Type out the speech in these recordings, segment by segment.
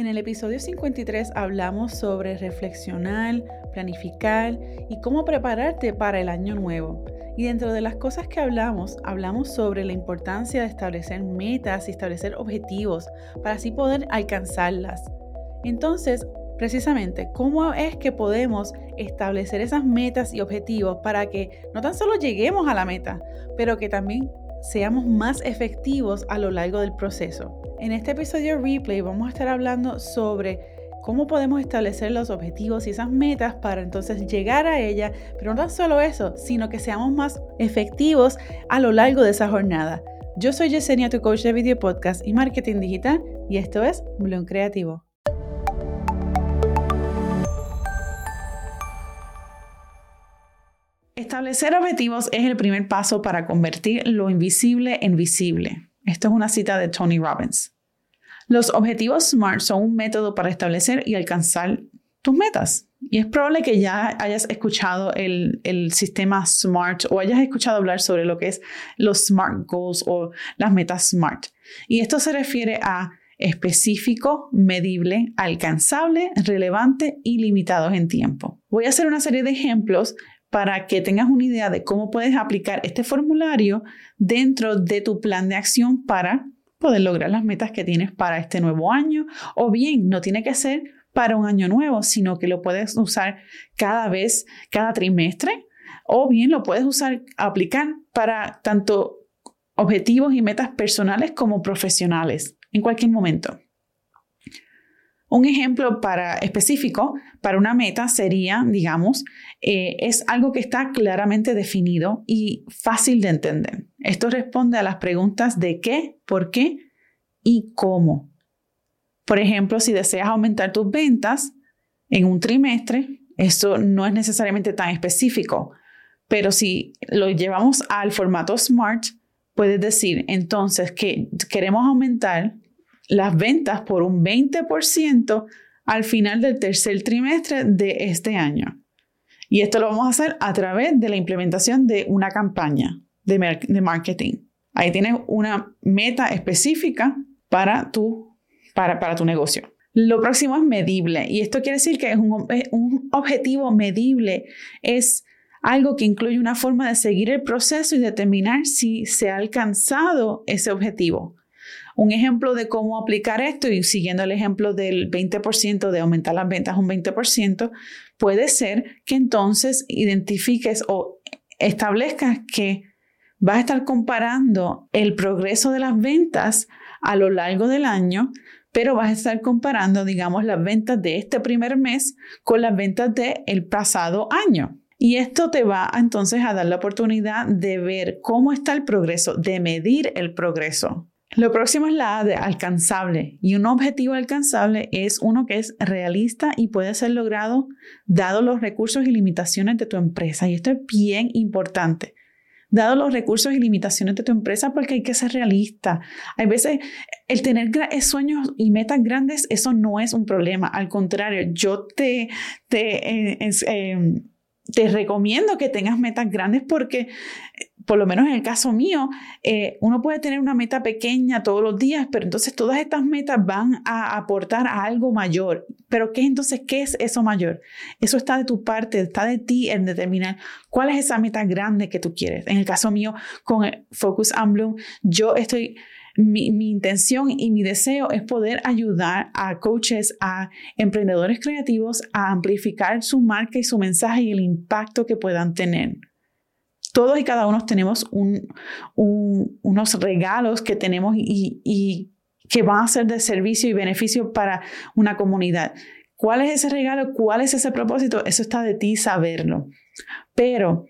En el episodio 53 hablamos sobre reflexionar, planificar y cómo prepararte para el año nuevo. Y dentro de las cosas que hablamos, hablamos sobre la importancia de establecer metas y establecer objetivos para así poder alcanzarlas. Entonces, precisamente, ¿cómo es que podemos establecer esas metas y objetivos para que no tan solo lleguemos a la meta, pero que también seamos más efectivos a lo largo del proceso? En este episodio replay vamos a estar hablando sobre cómo podemos establecer los objetivos y esas metas para entonces llegar a ella, pero no solo eso, sino que seamos más efectivos a lo largo de esa jornada. Yo soy Yesenia, tu coach de video podcast y marketing digital, y esto es Bloom Creativo. Establecer objetivos es el primer paso para convertir lo invisible en visible. Esto es una cita de Tony Robbins. Los objetivos SMART son un método para establecer y alcanzar tus metas. Y es probable que ya hayas escuchado el, el, sistema SMART o hayas escuchado hablar sobre lo que es los SMART Goals o las metas SMART. Y esto se refiere a específico, medible, alcanzable, relevante y limitados en tiempo. Voy a hacer una serie de ejemplos para que tengas una idea de cómo puedes aplicar este formulario dentro de tu plan de acción para poder lograr las metas que tienes para este nuevo año. O bien, no tiene que ser para un año nuevo, sino que lo puedes usar cada vez, cada trimestre. O bien lo puedes usar, aplicar para tanto objetivos y metas personales como profesionales en cualquier momento. Un ejemplo para, específico para una meta sería, digamos, eh, es algo que está claramente definido y fácil de entender. Esto responde a las preguntas de qué, por qué y cómo. Por ejemplo, si deseas aumentar tus ventas en un trimestre, eso no es necesariamente tan específico, pero si lo llevamos al formato SMART, puedes decir entonces que queremos aumentar las ventas por un 20% al final del tercer trimestre de este año. Y esto lo vamos a hacer a través de la implementación de una campaña de, marketing. Ahí tienes una meta específica para tu, para, para tu negocio. Lo próximo es medible y esto quiere decir que es un objetivo medible. Es algo que incluye una forma de seguir el proceso y determinar si se ha alcanzado ese objetivo. Un ejemplo de cómo aplicar esto y siguiendo el ejemplo del 20% de aumentar las ventas un 20%, puede ser que entonces identifiques o establezcas que vas a estar comparando el progreso de las ventas a lo largo del año, pero vas a estar comparando, digamos, las ventas de este primer mes con las ventas del pasado año. Y esto te va entonces a dar la oportunidad de ver cómo está el progreso, de medir el progreso. Lo próximo es la A de alcanzable y un objetivo alcanzable es uno que es realista y puede ser logrado dado los recursos y limitaciones de tu empresa. Y esto es bien importante. Dado los recursos y limitaciones de tu empresa, porque hay que ser realista. Hay veces el tener sueños y metas grandes, eso no es un problema. Al contrario, yo te, te, eh, em, te recomiendo que tengas metas grandes porque por lo menos en el caso mío, eh, uno puede tener una meta pequeña todos los días, pero entonces todas estas metas van a aportar a algo mayor. Pero ¿qué entonces qué es eso mayor? Eso está de tu parte, está de ti en determinar cuál es esa meta grande que tú quieres. En el caso mío, con Focus on Bloom, yo estoy mi, mi, intención y mi deseo es poder ayudar a coaches, a emprendedores creativos a amplificar su marca y su mensaje y el impacto que puedan tener todos y cada uno tenemos unos regalos que tenemos y, que van a ser de servicio y beneficio para una comunidad. ¿Cuál es ese regalo? ¿Cuál es ese propósito? Eso está de ti saberlo. Pero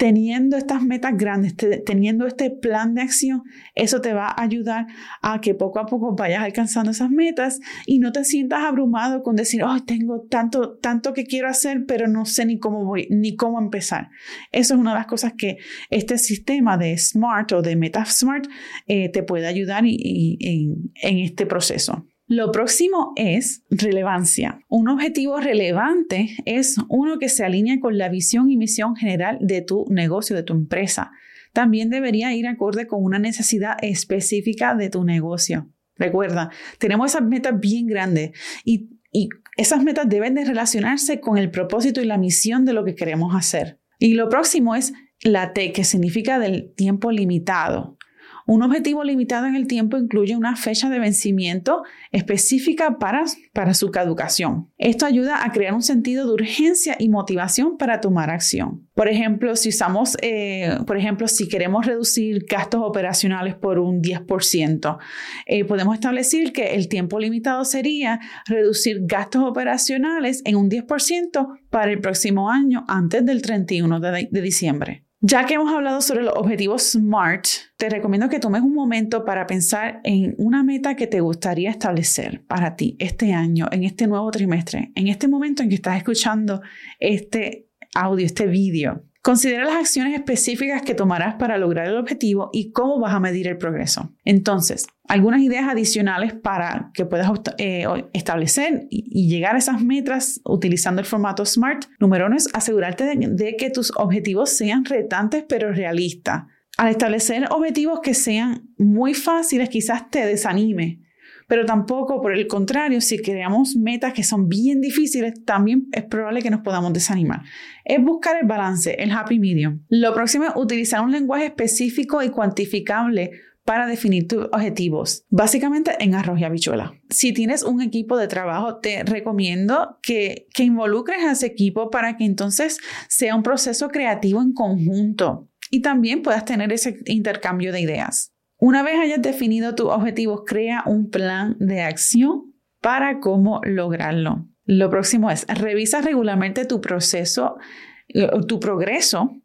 teniendo estas metas grandes, teniendo este plan de acción, eso te va a ayudar a que poco a poco vayas alcanzando esas metas y no te sientas abrumado con decir, oh, tengo tanto, tanto que quiero hacer, pero no sé ni cómo voy, ni cómo empezar. Eso es una de las cosas que este sistema de SMART o de Meta SMART eh, te puede ayudar en este proceso. Lo próximo es relevancia. Un objetivo relevante es uno que se alinea con la visión y misión general de tu negocio, de tu empresa. También debería ir acorde con una necesidad específica de tu negocio. Recuerda, tenemos esas metas bien grandes y, y esas metas deben de relacionarse con el propósito y la misión de lo que queremos hacer. Y lo próximo es la T, que significa del tiempo limitado. Un objetivo limitado en el tiempo incluye una fecha de vencimiento específica para, su caducación. Esto ayuda a crear un sentido de urgencia y motivación para tomar acción. Por ejemplo, si usamos, eh, por ejemplo, si queremos reducir gastos operacionales por un 10%, eh, podemos establecer que el tiempo limitado sería reducir gastos operacionales en un 10% para el próximo año antes del 31 de diciembre. Ya que hemos hablado sobre los objetivos SMART, te recomiendo que tomes un momento para pensar en una meta que te gustaría establecer para ti este año, en este nuevo trimestre, en este momento en que estás escuchando este audio, este vídeo. Considera las acciones específicas que tomarás para lograr el objetivo y cómo vas a medir el progreso. Entonces, algunas ideas adicionales para que puedas eh, establecer y, llegar a esas metas utilizando el formato SMART. Número uno es asegurarte de que tus objetivos sean retantes pero realistas. Al establecer objetivos que sean muy fáciles, quizás te desanime pero tampoco, por el contrario, si creamos metas que son bien difíciles, también es probable que nos podamos desanimar. Es buscar el balance, el happy medium. Lo próximo es utilizar un lenguaje específico y cuantificable para definir tus objetivos, básicamente en arroz y habichuela. Si tienes un equipo de trabajo, te recomiendo que, que involucres a ese equipo para que entonces sea un proceso creativo en conjunto y también puedas tener ese intercambio de ideas. Una vez hayas definido tus objetivos, crea un plan de acción para cómo lograrlo. Lo próximo es, revisa regularmente tu proceso, tu progreso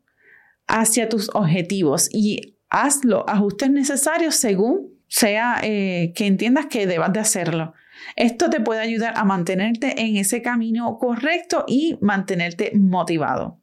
hacia tus objetivos y haz los ajustes necesarios según sea eh, que entiendas que debas de hacerlo. Esto te puede ayudar a mantenerte en ese camino correcto y mantenerte motivado.